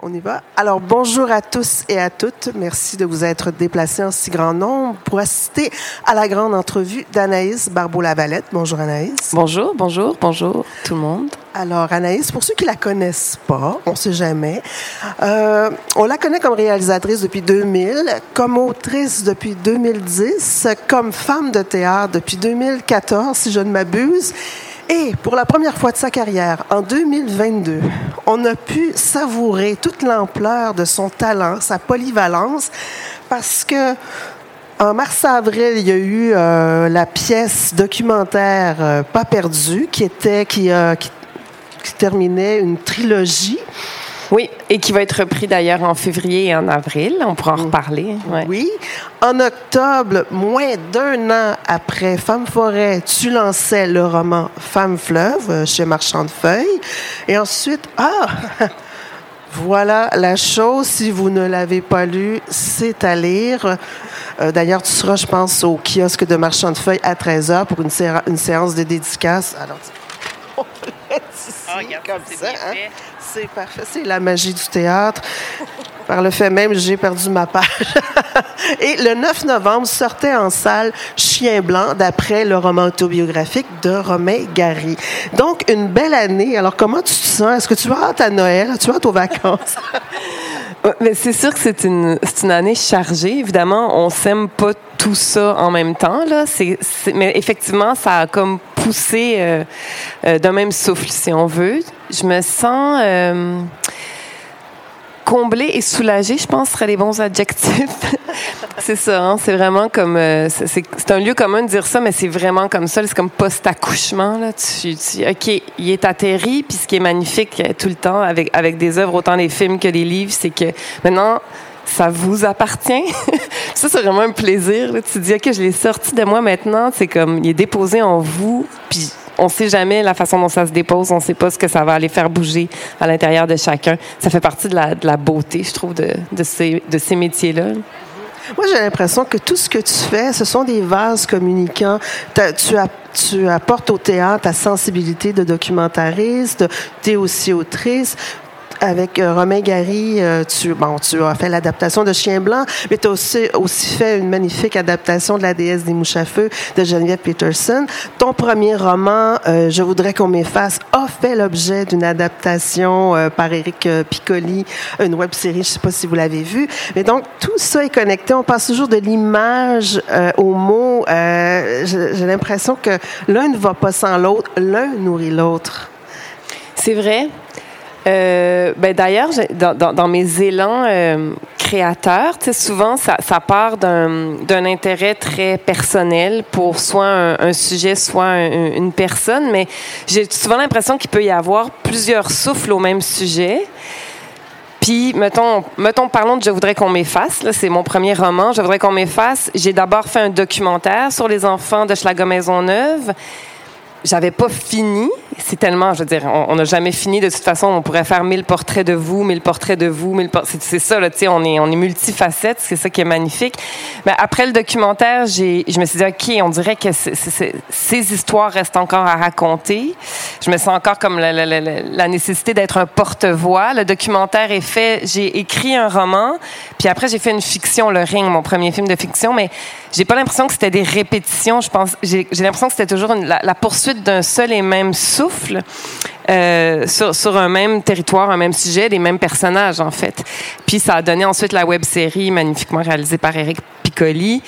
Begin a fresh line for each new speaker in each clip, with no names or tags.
On y va. Alors, bonjour à tous et à toutes. Merci de vous être déplacés en si grand nombre pour assister à la grande entrevue d'Anaïs Barbeau-Lavalette. Bonjour Anaïs.
Bonjour, bonjour, bonjour tout le monde.
Alors, Anaïs, pour ceux qui la connaissent pas, on sait jamais, euh, on la connaît comme réalisatrice depuis 2000, comme autrice depuis 2010, comme femme de théâtre depuis 2014, si je ne m'abuse. Et pour la première fois de sa carrière, en 2022, on a pu savourer toute l'ampleur de son talent, sa polyvalence, parce que en mars-avril, il y a eu euh, la pièce documentaire euh, Pas perdu, qui était qui, euh, qui, qui terminait une trilogie.
Oui, et qui va être repris d'ailleurs en février et en avril. On pourra en reparler. Ouais.
Oui. En octobre, moins d'un an après Femme Forêt, tu lançais le roman Femme Fleuve euh, chez Marchand de Feuilles. Et ensuite, ah, voilà la chose. Si vous ne l'avez pas lu, c'est à lire. Euh, D'ailleurs, tu seras, je pense, au kiosque de Marchand de Feuilles à 13h pour une, sé- une séance de dédicace. Alors, ici, comme ça. hein. C'est parfait. C'est la magie du théâtre. Par le fait même, j'ai perdu ma page. Et le 9 novembre sortait en salle Chien blanc, d'après le roman autobiographique de Romain Gary. Donc, une belle année. Alors, comment tu te sens? Est-ce que tu as hâte à Noël? As-tu hâte aux vacances?
Mais c'est sûr que c'est une, c'est une année chargée. Évidemment, on s'aime pas tout ça en même temps. Là. C'est, c'est- mais effectivement, ça a comme poussé euh, euh, d'un même souffle, si on veut. Je me sens euh, comblée et soulagée, je pense, seraient les bons adjectifs. c'est ça, hein, c'est vraiment comme... euh, c'est, un lieu commun de dire ça, mais c'est vraiment comme ça. C'est comme post-accouchement. Tu, tu- OK, il est atterri, puis ce qui est magnifique euh, tout le temps avec, avec des œuvres, autant les films que les livres, c'est que maintenant, ça vous appartient. ça, c'est vraiment un plaisir. là. Tu te dis, OK, je l'ai sorti de moi maintenant. C'est comme, il est déposé en vous, puis on sait jamais la façon dont ça se dépose. On sait pas ce que ça va aller faire bouger à l'intérieur de chacun. Ça fait partie de la, beauté, je trouve, de, ces, métiers-là.
Moi, j'ai l'impression que tout ce que tu fais, ce sont des vases communicants. Tu, tu apportes au théâtre ta sensibilité de documentariste, tu es aussi autrice. Avec euh, Romain Gary, euh, tu, bon, tu as fait l'adaptation de Chien Blanc, mais tu as aussi, aussi fait une magnifique adaptation de La déesse des mouches à feu de Geneviève Peterson. Ton premier roman, euh, Je voudrais qu'on m'efface, a fait l'objet d'une adaptation euh, par Éric euh, Piccoli, une web série, je sais pas si vous l'avez vu. Mais donc, tout ça est connecté. On passe toujours de l'image euh, au mot. J'ai l'impression que l'un ne va pas sans l'autre, l'un nourrit l'autre.
C'est vrai. Euh, ben d'ailleurs, dans, mes élans euh, créateurs, souvent ça, part d'un intérêt très personnel pour soit un, sujet, soit un- une personne, mais j'ai souvent l'impression qu'il peut y avoir plusieurs souffles au même sujet. Puis, mettons, mettons, parlons de Je voudrais qu'on m'efface. C'est mon premier roman. Je voudrais qu'on m'efface. J'ai d'abord fait un documentaire sur les enfants de Schlager Maisonneuve. J'avais pas fini. C'est tellement, je veux dire, on n'a jamais fini. De toute façon, on pourrait faire mille portraits de vous, mille portraits de vous, mille por- c'est, ça, là, tu sais, on est, on est multifacette. C'est ça qui est magnifique. Mais après le documentaire, je me suis dit, OK, on dirait que ces histoires restent encore à raconter. Je me sens encore comme la, nécessité d'être un porte-voix. Le documentaire est fait. J'ai écrit un roman, puis après, j'ai fait une fiction, Le Ring, mon premier film de fiction, mais j'ai pas l'impression que c'était des répétitions. Je pense, j'ai, l'impression que c'était toujours la, la d'un seul et même souffle euh, sur, un même territoire, un même sujet, des mêmes personnages en fait. Puis ça a donné ensuite la web série magnifiquement réalisée par Eric Piccoli.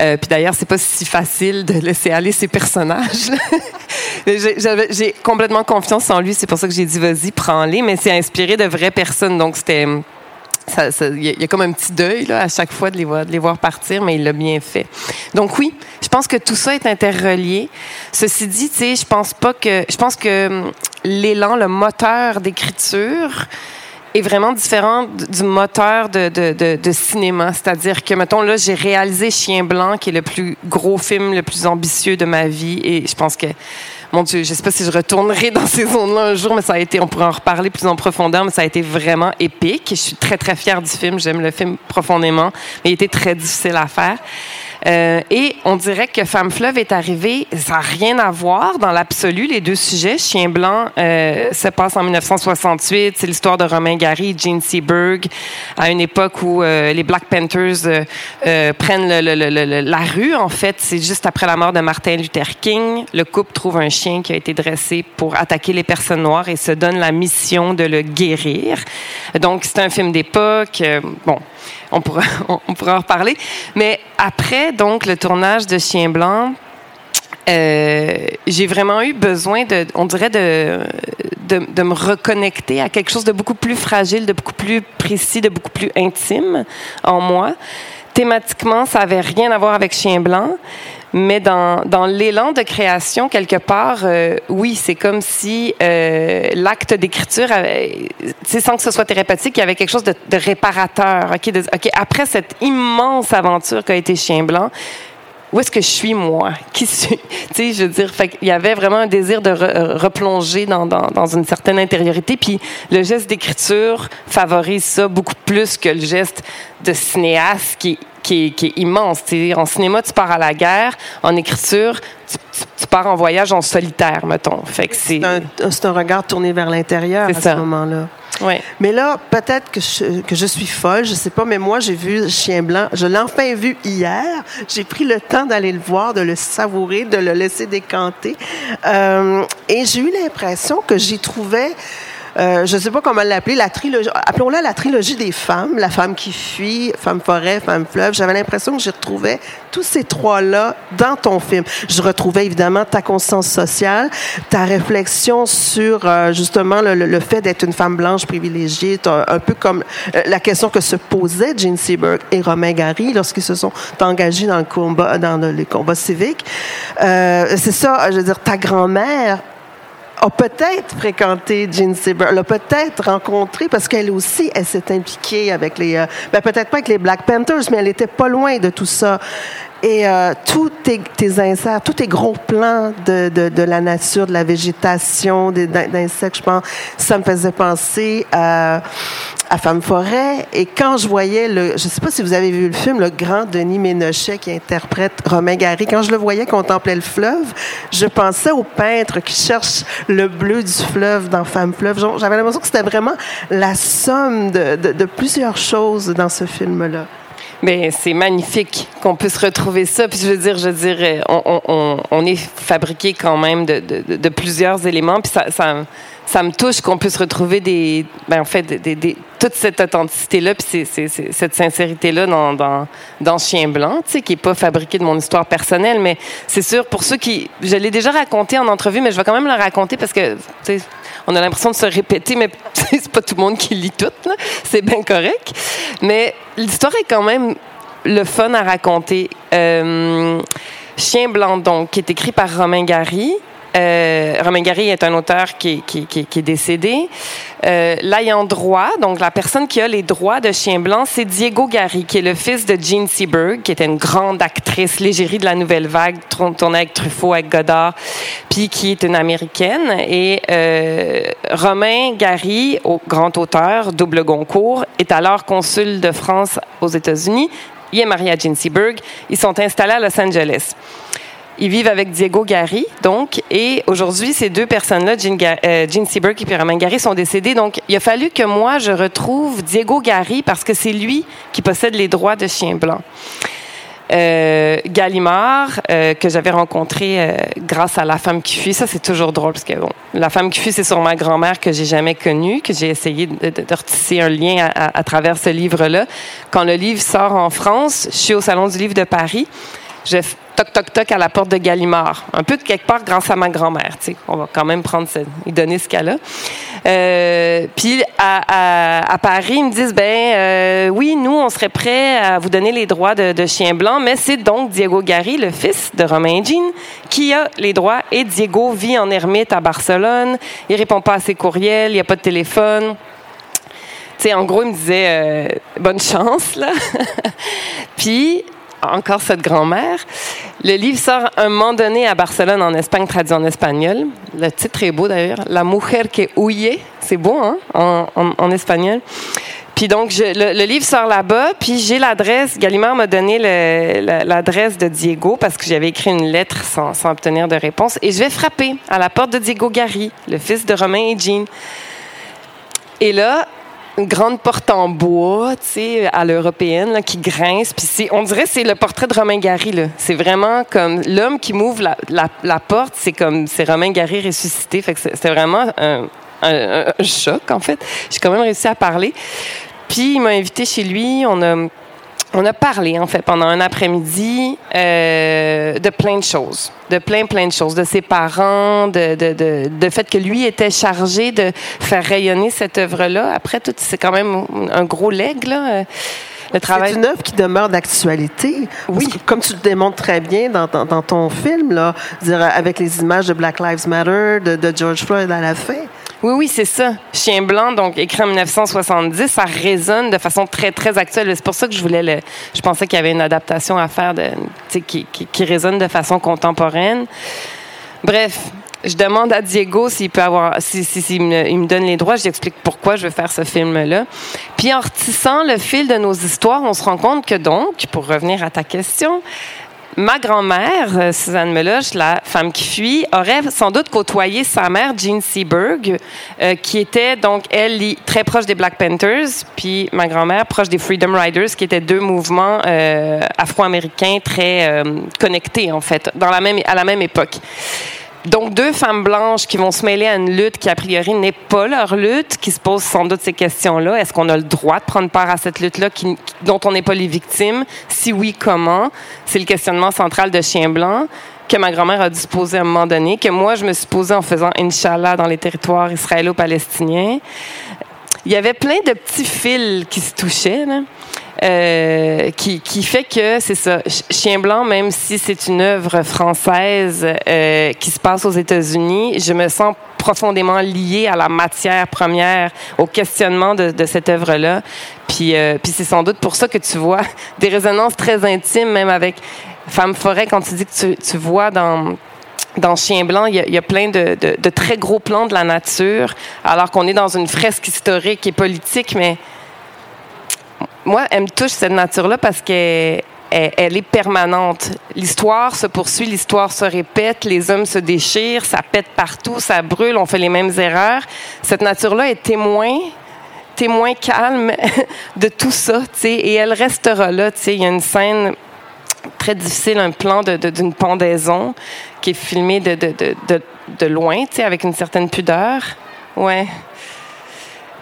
Euh, puis d'ailleurs, c'est pas si facile de laisser aller ces personnages. j'ai complètement confiance en lui, c'est pour ça que j'ai dit vas-y, prends-les. Mais c'est inspiré de vraies personnes, donc c'était ça- ça- y, a- y a comme un petit deuil à chaque fois de les, voir, partir, mais il l'a bien fait. Donc oui, je pense que tout ça est interrelié. Ceci dit, tu sais, je pense pas que, je pense que hum, l'élan, le moteur d'écriture est vraiment différent du moteur de, de cinéma. C'est-à-dire que, mettons, là, j'ai réalisé Chien Blanc, qui est le plus gros film, le plus ambitieux de ma vie, et je pense que mon Dieu, je sais pas si je retournerai dans ces zones-là un jour, mais ça a été, on pourrait en reparler plus en profondeur, mais ça a été vraiment épique. Je suis très, très fière du film. J'aime le film profondément, mais il était très difficile à faire. Euh, et on dirait que Femme Fleuve est arrivé, ça n'a rien à voir dans l'absolu, les deux sujets. Chien Blanc euh, se passe en 1968, c'est l'histoire de Romain Gary, Gene Seberg, à une époque où euh, les Black Panthers euh, prennent le, le, le, la rue. En fait, c'est juste après la mort de Martin Luther King. Le couple trouve un chien qui a été dressé pour attaquer les personnes noires et se donne la mission de le guérir. Donc, c'est un film d'époque. bon, on pourra, on pourra en reparler. Mais après, donc, le tournage de Chien Blanc, euh, j'ai vraiment eu besoin de, on dirait, de, de, de, me reconnecter à quelque chose de beaucoup plus fragile, de beaucoup plus précis, de beaucoup plus intime en moi. Thématiquement, ça avait rien à voir avec Chien Blanc, mais dans, dans l'élan de création, quelque part, euh, oui, c'est comme si euh, l'acte d'écriture, sans que ce soit thérapeutique, il y avait quelque chose de, de réparateur. Okay, de, après cette immense aventure qu'a été Chien Blanc, où est-ce que je suis moi? Qui suis? Tu sais, je veux dire, fait il y avait vraiment un désir de re, replonger dans, dans, dans, une certaine intériorité. Puis le geste d'écriture favorise ça beaucoup plus que le geste de cinéaste qui qui est, qui est immense. T'sais, en cinéma, tu pars à la guerre. En écriture, tu, tu, tu pars en voyage en solitaire, mettons. Fait que c'est...
C'est un, un, regard tourné vers l'intérieur à
ça.
ce moment-là. Mais là, peut-être que je, que je suis folle, je sais pas, mais moi, j'ai vu Chien Blanc. Je l'ai enfin vu hier. J'ai pris le temps d'aller le voir, de le savourer, de le laisser décanter. Euh, et j'ai eu l'impression que j'y trouvais euh, je ne sais pas comment l'appeler, la trilogie, appelons-la la trilogie des femmes, la femme qui fuit, femme forêt, femme fleuve. J'avais l'impression que j'y retrouvais tous ces trois-là dans ton film. Je retrouvais évidemment ta conscience sociale, ta réflexion sur euh, justement le, le, fait d'être une femme blanche privilégiée, un peu comme euh, la question que se posaient Gene Seberg et Romain Gary lorsqu'ils se sont engagés dans le combat, dans le, les combats civiques. Euh, c'est ça, je veux dire, ta grand-mère a peut-être fréquenté Jean Seberg, l'a peut-être rencontré parce qu'elle aussi, elle s'est impliquée avec les, euh, ben peut-être pas avec les Black Panthers, mais elle était pas loin de tout ça. Et euh, tous tes, tes, inserts, tous tes gros plans de, de, de la nature, de la végétation, d'insectes, je pense, ça me faisait penser à, à Femme Forêt. Et quand je voyais le, je sais pas si vous avez vu le film, le grand Denis Ménochet qui interprète Romain Gary, quand je le voyais contempler le fleuve, je pensais au peintre qui cherche le bleu du fleuve dans Femme Fleuve. J'avais l'impression que c'était vraiment la somme de, plusieurs choses dans ce film-là.
Mais c'est magnifique qu'on puisse retrouver ça. Puis je veux dire, je veux dire, on, est fabriqué quand même de, plusieurs éléments. Puis ça, ça me touche qu'on puisse retrouver des, ben en fait, des, toute cette authenticité-là, puis cette sincérité-là dans, dans, Chien Blanc, tu sais, qui est pas fabriqué de mon histoire personnelle, mais c'est sûr pour ceux qui, je l'ai déjà raconté en entrevue, mais je vais quand même le raconter parce que, tu sais, on a l'impression de se répéter, mais c'est pas tout le monde qui lit tout, c'est bien correct. Mais l'histoire est quand même le fun à raconter. Euh, Chien Blanc, donc, qui est écrit par Romain Gary. Euh, Romain Gary est un auteur qui, qui, qui, qui est décédé. Euh, L'ayant droit, donc la personne qui a les droits de Chien Blanc, c'est Diego Gary, qui est le fils de Jean Seberg, qui était une grande actrice, l'égérie de la Nouvelle Vague, tournée avec Truffaut, avec Godard, puis qui est une Américaine. Et euh, Romain Gary, grand auteur, double Goncourt, est alors consul de France aux États-Unis. Il est marié à Jean Seberg. Ils sont installés à Los Angeles. Ils vivent avec Diego Gary, donc, et aujourd'hui, ces deux personnes-là, Jean, euh, Seberg et Romain Gary, sont décédés. Donc, il a fallu que moi, je retrouve Diego Gary parce que c'est lui qui possède les droits de Chien Blanc. Euh, Gallimard, euh, que j'avais rencontré euh, grâce à La femme qui fuit. Ça, c'est toujours drôle parce que bon, La femme qui fuit, c'est sur ma grand-mère que j'ai jamais connue, que j'ai essayé de, retisser un lien à, à, à travers ce livre-là. Quand le livre sort en France, je suis au Salon du livre de Paris. Je toc toc toc à la porte de Gallimard, un peu de quelque part grâce à ma grand-mère. Tu sais, on va quand même prendre ce, lui donner ce cas-là. Euh, puis à, Paris, ils me disent ben euh, oui, nous on serait prêts à vous donner les droits de, Chien Blanc, mais c'est donc Diego Gary, le fils de Romain et Jean, qui a les droits. Et Diego vit en ermite à Barcelone. Il répond pas à ses courriels, il n'y a pas de téléphone. Tu sais, en gros, il me disait euh, bonne chance là. puis encore cette grand-mère. Le livre sort un moment donné à Barcelone, en Espagne, traduit en espagnol. Le titre est beau d'ailleurs. La mujer que huye. C'est beau, hein, en, espagnol. Puis donc, le, livre sort là-bas, puis j'ai l'adresse. Gallimard m'a donné l'adresse de Diego parce que j'avais écrit une lettre sans, sans, obtenir de réponse. Et je vais frapper à la porte de Diego Gary, le fils de Romain et Jean. Et là, une grande porte en bois, tu sais, à l'européenne, qui grince. Puis on dirait c'est le portrait de Romain Gary. C'est vraiment comme l'homme qui m'ouvre la, la, la, porte, c'est comme c'est Romain Gary ressuscité. Fait que vraiment un, un, un, choc, en fait. J'ai quand même réussi à parler. Puis il m'a invité chez lui. On a on a parlé, en fait, pendant un après-midi euh, de plein de choses, de plein, plein de choses, de ses parents, de, de, de, de fait que lui était chargé de faire rayonner cette œuvre-là. Après tout, c'est quand même un gros leg, là. Euh,
le travail. C'est une œuvre qui demeure d'actualité. Oui. Comme tu le démontres très bien dans, dans, dans ton film, là, dire, avec les images de Black Lives Matter, de, de George Floyd à la fin.
Oui, oui, c'est ça. Chien blanc, donc écrit en 1970, ça résonne de façon très, très actuelle. C'est pour ça que je voulais le. Je pensais qu'il y avait une adaptation à faire de, qui, qui, résonne de façon contemporaine. Bref, je demande à Diego s'il peut avoir, si, il me donne les droits, j'explique pourquoi je veux faire ce film-là. Puis en retissant le fil de nos histoires, on se rend compte que donc, pour revenir à ta question, ma grand-mère, euh, Suzanne Meloche, la femme qui fuit, aurait sans doute côtoyé sa mère, Jean Seberg, euh, qui était donc, elle, très proche des Black Panthers, puis ma grand-mère proche des Freedom Riders, qui étaient deux mouvements euh, afro-américains très connectés, en fait, dans la même, à la même époque. Donc, deux femmes blanches qui vont se mêler à une lutte qui, a priori, n'est pas leur lutte, qui se posent sans doute ces questions-là. Est-ce qu'on a le droit de prendre part à cette lutte-là dont on n'est pas les victimes? Si oui, comment? C'est le questionnement central de Chien Blanc que ma grand-mère a dû se poser à un moment donné, que moi, je me suis posé en faisant Inch'Allah dans les territoires israélo-palestiniens. Il y avait plein de petits fils qui se touchaient. Là. Euh, qui, fait que c'est ça. Chien blanc, même si c'est une œuvre française euh, qui se passe aux États-Unis, je me sens profondément liée à la matière première, au questionnement de, cette œuvre-là. Puis, euh, puis c'est sans doute pour ça que tu vois des résonances très intimes, même avec Femme Forêt, quand tu dis que tu, vois dans Chien blanc, il y a, plein de, de, très gros plans de la nature, alors qu'on est dans une fresque historique et politique, mais moi, elle me touche cette nature-là parce qu'elle elle, est permanente. L'histoire se poursuit, l'histoire se répète, les hommes se déchirent, ça pète partout, ça brûle, on fait les mêmes erreurs. Cette nature-là est témoin témoin calme de tout ça, tu sais, et elle restera là, tu sais. Il y a une scène très difficile, un plan d'une pendaison qui est filmé de, de loin, avec une certaine pudeur. Ouais.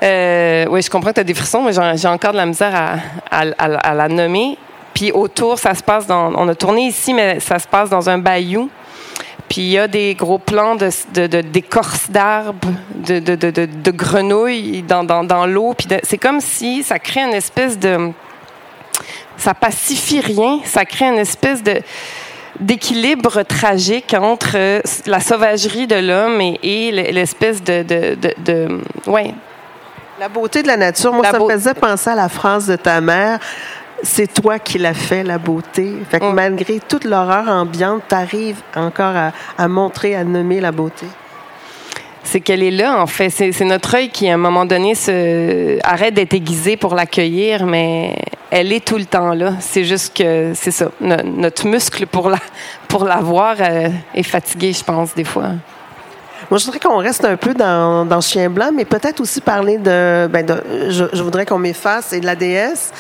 Euh, oui, je comprends que tu as des frissons, mais j'ai encore de la misère à, la nommer. Puis autour, ça se passe dans. On a tourné ici, mais ça se passe dans un bayou. Puis il y a des gros plans de, d'écorce d'arbres, de, de, de, de, grenouilles dans, l'eau. Puis c'est comme si ça crée une espèce de. Ça pacifie rien. Ça crée une espèce de d'équilibre tragique entre la sauvagerie de l'homme et, l'espèce de, de, de, de ouais,
la beauté de la nature, moi, ça me faisait penser à la phrase de ta mère. C'est toi qui l'as fait, la beauté. Fait que mm. malgré toute l'horreur ambiante, tu arrives encore à, montrer, à nommer la beauté
c'est qu'elle est là, en fait. C'est notre œil qui, à un moment donné, se... arrête d'être aiguisé pour l'accueillir, mais elle est tout le temps là. C'est juste que, c'est ça, notre muscle pour la, pour la voir euh, est fatigué, je pense, des fois.
Moi, je voudrais qu'on reste un peu dans, Chien Blanc, mais peut-être aussi parler de. Ben de je, voudrais qu'on m'efface et de la déesse.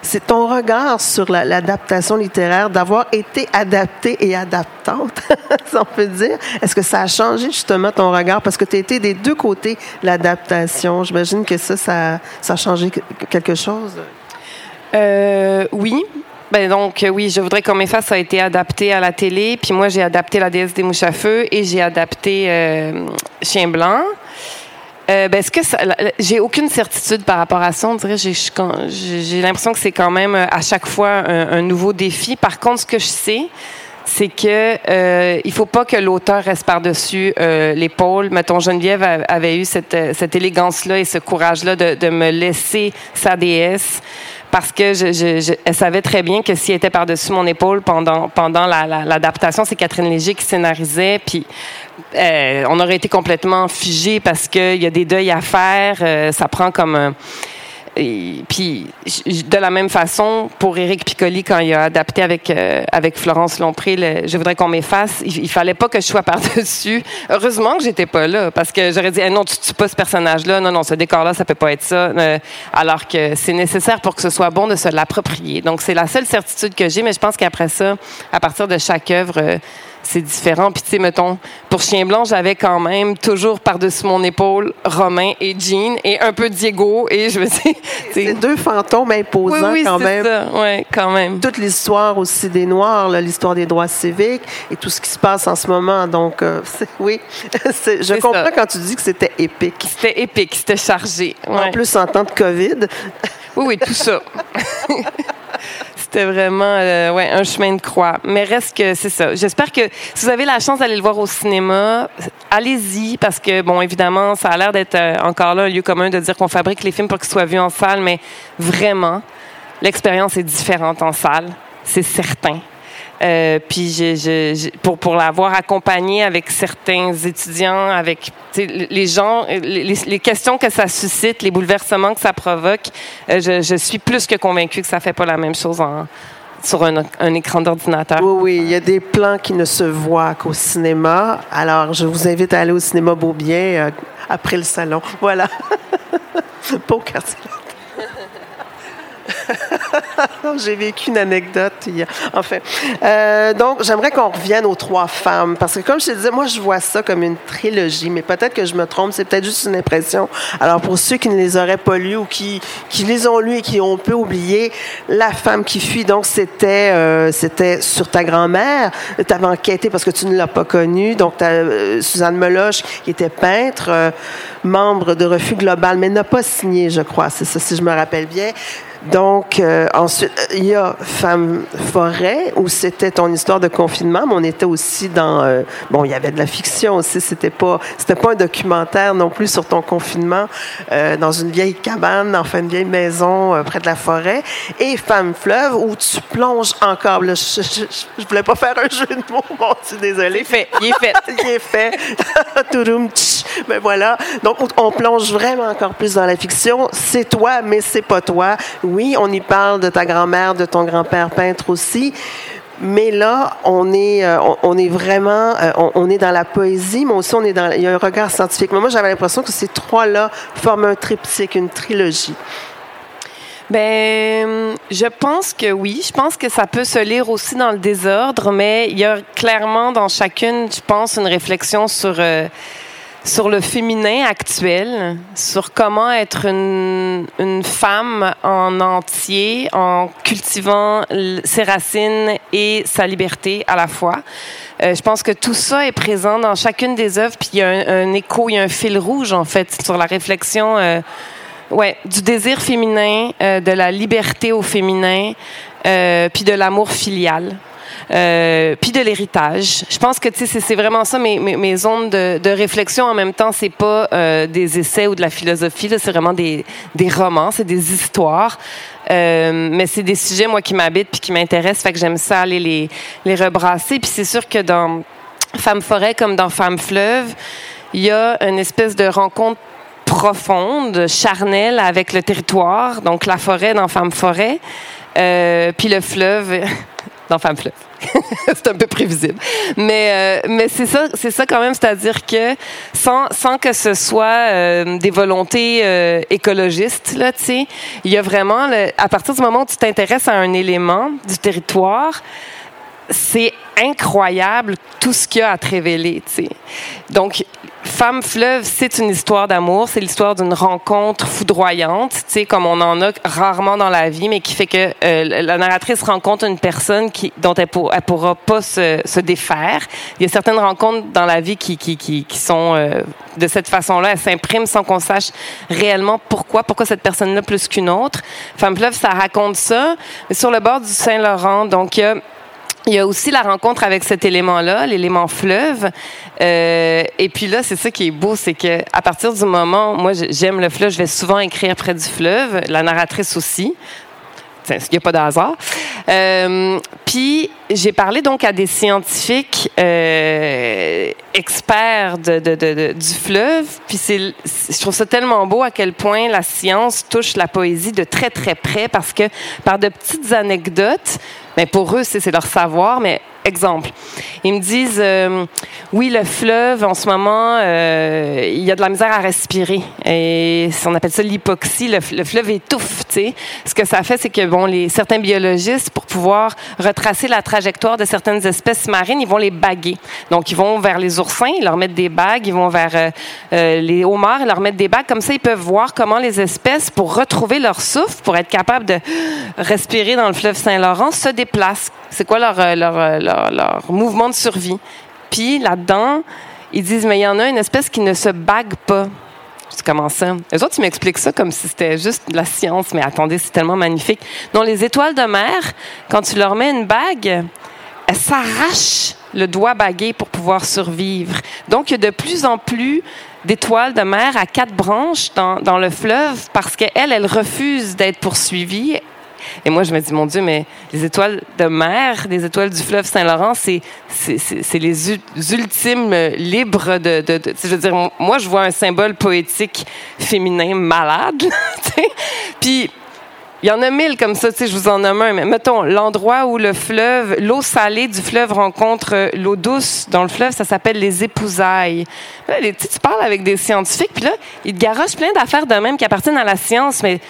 C'est ton regard sur l'adaptation littéraire, d'avoir été adaptée et adaptante, si on peut dire. Est-ce que ça a changé justement ton regard? Parce que tu as été des deux côtés l'adaptation. J'imagine que ça, ça, ça a changé quelque chose.
Euh, oui, ben donc, euh, oui, je voudrais qu'on m'efface a été adapté à la télé. Puis moi, j'ai adapté La déesse des mouches à feu et j'ai adapté euh, Chien blanc. Euh, ben, est-ce que j'ai aucune certitude par rapport à ça. On dirait j'ai, j'ai l'impression que c'est quand même à chaque fois un, nouveau défi. Par contre, ce que je sais, c'est que euh, il faut pas que l'auteur reste par-dessus l'épaule. Mettons, Geneviève avait eu cette, cette élégance-là et ce courage-là de, de me laisser sa déesse parce que je, je, elle savait très bien que si elle était par-dessus mon épaule pendant, pendant l'adaptation, c'est Catherine Léger qui scénarisait, puis euh, on aurait été complètement figé parce qu'il y a des deuils à faire. Euh, ça prend comme et puis, de la même façon, pour Éric Piccoli, quand il a adapté avec, euh, avec Florence Lompré, Je voudrais qu'on m'efface, il, fallait pas que je sois par-dessus. Heureusement que j'étais pas là, parce que j'aurais dit, eh non, tu tues pas ce personnage-là, non, non, ce décor-là, ça peut pas être ça. Euh, alors que c'est nécessaire pour que ce soit bon de se l'approprier. Donc, c'est la seule certitude que j'ai, mais je pense qu'après ça, à partir de chaque œuvre, euh, c'est différent. Puis, tu sais, mettons, pour Chien Blanc, j'avais quand même toujours par-dessus mon épaule Romain et Jean et un peu Diego. Et je me dis.
C'est deux fantômes imposants
oui,
quand même.
Ça. Ouais, quand même.
Toute l'histoire aussi des Noirs, l'histoire des droits civiques et tout ce qui se passe en ce moment. Donc, euh, oui, je comprends quand tu dis que c'était épique.
C'était épique, c'était chargé.
En plus, en temps de COVID.
Oui, oui, tout ça. C'était vraiment euh, ouais, un chemin de croix. Mais reste que c'est ça. J'espère que si vous avez la chance d'aller le voir au cinéma, allez-y parce que, bon, évidemment, ça a l'air d'être euh, encore là un lieu commun de dire qu'on fabrique les films pour qu'ils soient vus en salle, mais vraiment, l'expérience est différente en salle. C'est certain. Euh, puis pour, pour l'avoir accompagné avec certains étudiants, avec les gens, les, questions que ça suscite, les bouleversements que ça provoque, euh, je, suis plus que convaincue que ça fait pas la même chose sur un, écran d'ordinateur.
Oui, oui, il y a des plans qui ne se voient qu'au cinéma. Alors, je vous invite à aller au cinéma Beaubien euh, après le salon. Voilà. Beau quartier. J'ai vécu une anecdote. Enfin, euh, donc, j'aimerais qu'on revienne aux trois femmes. Parce que, comme je te disais, moi, je vois ça comme une trilogie. Mais peut-être que je me trompe. C'est peut-être juste une impression. Alors, pour ceux qui ne les auraient pas lus ou qui, qui les ont lus et qui ont peu oublié, La femme qui fuit, donc, c'était euh, c'était sur ta grand-mère. Tu avais enquêté parce que tu ne l'as pas connue. Donc, euh, Suzanne Meloche, qui était peintre, membre de Refus Global, mais n'a pas signé, je crois. C'est ça, si je me rappelle bien. Donc, euh, ensuite, il y a Femme Forêt, où c'était ton histoire de confinement, mais on était aussi dans... Euh, bon, il y avait de la fiction aussi, c'était pas, c'était pas un documentaire non plus sur ton confinement, euh, dans une vieille cabane, enfin une vieille maison euh, près de la forêt. Et Femme Fleuve, où tu plonges encore... Là, je, je, voulais pas faire un jeu de mots, bon, je suis désolée.
Il est fait, il est fait.
il est fait. mais voilà. Donc, on plonge vraiment encore plus dans la fiction. C'est toi, mais c'est pas toi oui, on y parle de ta grand-mère, de ton grand-père peintre aussi. Mais là, on est, euh, on, est vraiment, euh, on, est dans la poésie, mais aussi on est dans, il y a un regard scientifique. Moi, j'avais l'impression que ces trois-là forment un triptyque, une trilogie.
Ben, je pense que oui. Je pense que ça peut se lire aussi dans le désordre, mais il y a clairement dans chacune, je pense, une réflexion sur euh, sur le féminin actuel, sur comment être une, femme en entier, en cultivant ses racines et sa liberté à la fois. Euh, je pense que tout ça est présent dans chacune des œuvres, puis il y a un, écho, il y a un fil rouge en fait sur la réflexion. Euh, ouais, du désir féminin, euh, de la liberté au féminin, puis de l'amour filial. Euh, puis de l'héritage. Je pense que c'est vraiment ça mes, mes, zones de, réflexion. En même temps, c'est pas euh, des essais ou de la philosophie. C'est vraiment des, romans, c'est des histoires. Euh, mais c'est des sujets moi qui m'habitent puis qui m'intéressent. Fait que j'aime ça aller les, rebrasser. Puis c'est sûr que dans Femme forêt comme dans Femme fleuve, il y a une espèce de rencontre profonde, charnelle avec le territoire, donc la forêt dans Femme forêt, puis le fleuve dans Femme fleuve. c'est un peu prévisible. Mais, euh, mais c'est ça, c'est ça quand même, c'est-à-dire que sans, sans que ce soit euh, des volontés euh, écologistes, là, tu sais, il y a vraiment, à partir du moment où tu t'intéresses à un élément du territoire, c'est incroyable tout ce qu'il y a à te révéler, tu sais. Donc, Femme fleuve, c'est une histoire d'amour, c'est l'histoire d'une rencontre foudroyante, tu sais, comme on en a rarement dans la vie, mais qui fait que euh, la narratrice rencontre une personne qui, dont elle, pour, pourra pas se, se, défaire. Il y a certaines rencontres dans la vie qui, qui, qui, qui sont euh, de cette façon-là, elles s'impriment sans qu'on sache réellement pourquoi, pourquoi cette personne-là plus qu'une autre. Femme fleuve, ça raconte ça, sur le bord du Saint-Laurent, donc il y a il y a aussi la rencontre avec cet élément-là, l'élément fleuve. Euh, et puis là, c'est ça qui est beau, c'est que à partir du moment, moi, j'aime le fleuve, je vais souvent écrire près du fleuve, la narratrice aussi. Il n'y a pas de hasard. Euh, puis j'ai parlé donc à des scientifiques euh, experts de, du fleuve. Puis je trouve ça tellement beau à quel point la science touche la poésie de très très près parce que par de petites anecdotes, mais pour eux c'est leur savoir, mais exemple. Ils me disent, euh, oui, le fleuve, en ce moment, euh, il y a de la misère à respirer. Et on appelle ça l'hypoxie. Le, fleuve étouffe, tu sais. Ce que ça fait, c'est que, bon, les, certains biologistes, pour pouvoir retracer la trajectoire de certaines espèces marines, ils vont les baguer. Donc, ils vont vers les oursins, ils leur mettent des bagues. Ils vont vers euh, les homards, ils leur mettent des bagues. Comme ça, ils peuvent voir comment les espèces, pour retrouver leur souffle, pour être capables de respirer dans le fleuve Saint-Laurent, se déplacent. C'est quoi leur, leur leur, mouvement de survie. Puis là-dedans, ils disent, mais il y en a une espèce qui ne se bague pas. Je comment ça? Les autres, ils m'expliquent ça comme si c'était juste de la science, mais attendez, c'est tellement magnifique. Non, les étoiles de mer, quand tu leur mets une bague, elles s'arrachent le doigt bagué pour pouvoir survivre. Donc, il y a de plus en plus d'étoiles de mer à quatre branches dans, dans le fleuve parce qu'elles, elles refusent d'être poursuivies. Et moi, je me dis, mon Dieu, mais les étoiles de mer, les étoiles du fleuve Saint-Laurent, c'est, les ultimes libres de, de, Je veux dire, moi, je vois un symbole poétique féminin malade. Puis, il y en a mille comme ça, tu je vous en nomme un, mais mettons, l'endroit où le fleuve, l'eau salée du fleuve rencontre l'eau douce dans le fleuve, ça s'appelle les épousailles. Là, tu parles avec des scientifiques, puis là, ils te garochent plein d'affaires de même qui appartiennent à la science, mais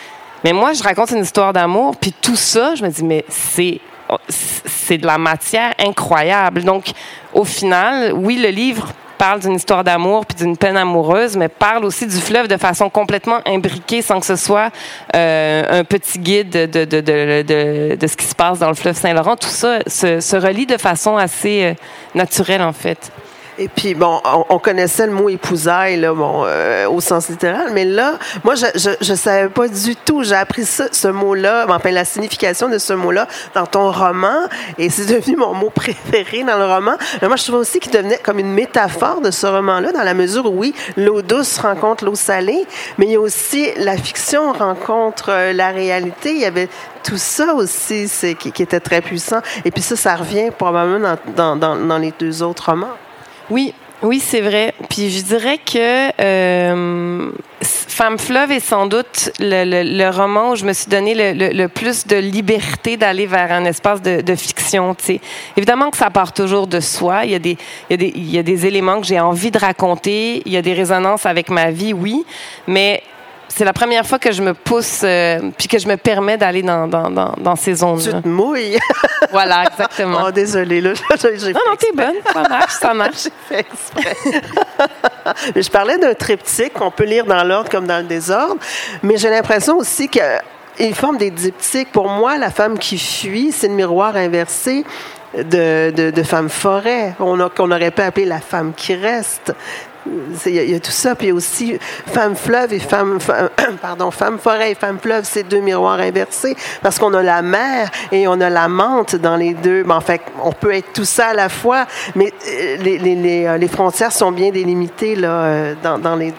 mais moi, je raconte une histoire d'amour, puis tout ça, je me dis, mais c'est c'est de la matière incroyable. Donc, au final, oui, le livre parle d'une histoire d'amour puis d'une peine amoureuse, mais parle aussi du fleuve de façon complètement imbriquée, sans que ce soit euh, un petit guide de, de, de, de, ce qui se passe dans le fleuve Saint-Laurent. Tout ça se, se relie de façon assez euh, naturelle, en fait.
Et puis, bon, on, connaissait le mot épousaille, là, bon, euh, au sens littéral, mais là, moi, je, je, savais pas du tout. J'ai appris ça, ce mot-là, enfin, la signification de ce mot-là dans ton roman, et c'est devenu mon mot préféré dans le roman. Mais moi, je trouvais aussi qu'il devenait comme une métaphore de ce roman-là, dans la mesure où, oui, l'eau douce rencontre l'eau salée, mais il y a aussi la fiction rencontre euh, la réalité. Il y avait tout ça aussi qui, qui, était très puissant. Et puis ça, ça revient probablement dans, dans, dans les deux autres romans.
Oui, oui, c'est vrai. Puis je dirais que euh, Femme fleuve est sans doute le, roman où je me suis donné le, plus de liberté d'aller vers un espace de, de fiction. sais. Évidemment que ça part toujours de soi. Il y a des, il y a des, il y a des éléments que j'ai envie de raconter. Il y a des résonances avec ma vie, oui. Mais c'est la première fois que je me pousse euh, puis que je me permets d'aller dans, dans, dans, dans ces zones.
Tu te mouilles.
voilà, exactement.
Oh, désolée, là.
J'ai non, non, t'es bonne. Ça marche, ça marche.
J'ai fait exprès. mais je parlais d'un triptyque qu'on peut lire dans l'ordre comme dans le désordre, mais j'ai l'impression aussi que il forme des diptyques. Pour moi, la femme qui fuit, c'est le miroir inversé de, de, de femme forêt, qu'on aurait pu appeler la femme qui reste. Il y, a tout ça. Puis aussi, femme fleuve et femme, pardon, femme forêt et femme fleuve, c'est deux miroirs inversés parce qu'on a la mer et on a la menthe dans les deux. en fait, on peut être tout ça à la fois, mais euh, les, les, les, euh, les frontières sont bien délimitées là, euh, dans, dans les deux.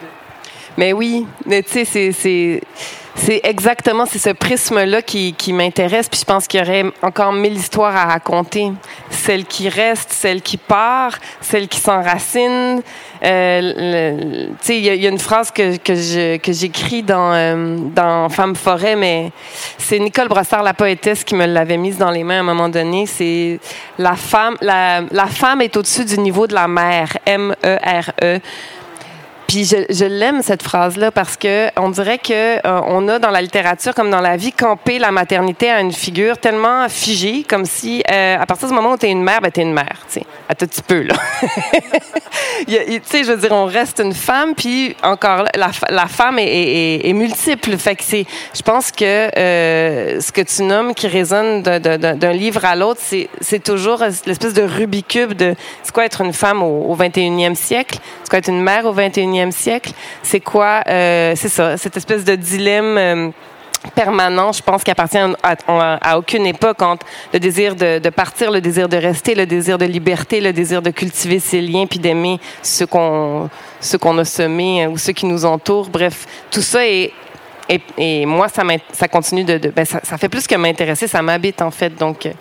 Mais oui, mais tu sais, c'est c'est exactement c'est ce prisme-là qui, qui m'intéresse. Puis je pense qu'il y aurait encore mille histoires à raconter. Celle qui reste, celle qui part, celle qui s'enracine. Euh, tu sais, il y, a une phrase que, que, j'écris dans, euh, dans Femme forêt, mais c'est Nicole Brossard, la poétesse, qui me l'avait mise dans les mains à un moment donné. C'est la femme, la, la femme est au-dessus du niveau de la mer. M-E-R-E. Puis je, je l'aime cette phrase-là parce que on dirait que euh, on a dans la littérature comme dans la vie campé la maternité à une figure tellement figée, comme si euh, à partir du moment où tu es une mère, ben es une mère, tu sais, à tout petit peu là. tu sais, je veux dire, on reste une femme, puis encore la, la femme est, multiple. Fait que c'est, je pense que euh, ce que tu nommes qui résonne d'un livre à l'autre, c'est, c'est toujours l'espèce de Rubik's cube de c'est quoi être une femme au, au 21e siècle, c'est quoi être une mère au 21e C'est quoi? Euh, c'est ça, cette espèce de dilemme. Euh, permanent, je pense, qui appartient à, aucune époque entre le désir de, partir, le désir de rester, le désir de liberté, le désir de cultiver ses liens, puis d'aimer ceux qu'on qu'on a semés ou ceux qui nous entourent. Bref, tout ça est et, moi, ça, ça continue de. ben, ça, fait plus que m'intéresser, ça m'habite en fait. Donc, euh,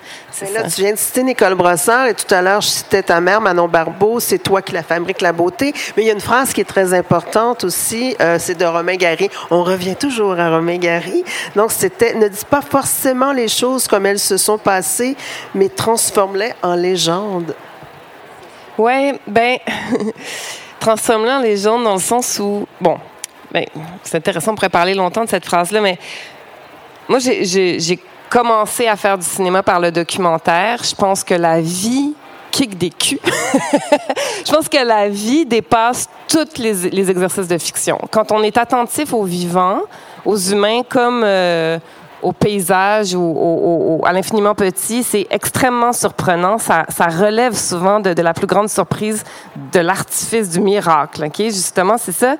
là, tu viens de citer Nicole Brossard et tout à l'heure, je citais ta mère, Manon Barbeau, c'est toi qui la fabrique la beauté. Mais il y a une phrase qui est très importante aussi, euh, c'est de Romain Gary. On revient toujours à Romain Gary. Donc, c'était ne dis pas forcément les choses comme elles se sont passées, mais transforme-les en légende.
Ouais, ben. transforme-les en légende dans le sens où. Bon, ben, c'est intéressant, on pourrait parler longtemps de cette phrase-là, mais moi, j'ai commencé à faire du cinéma par le documentaire. Je pense que la vie kick des culs. je pense que la vie dépasse tous les, exercices de fiction. Quand on est attentif aux vivants, aux humains comme euh, au paysage ou à l'infiniment petit, c'est extrêmement surprenant. Ça, relève souvent de, de, la plus grande surprise de l'artifice du miracle. Ok, Justement, c'est ça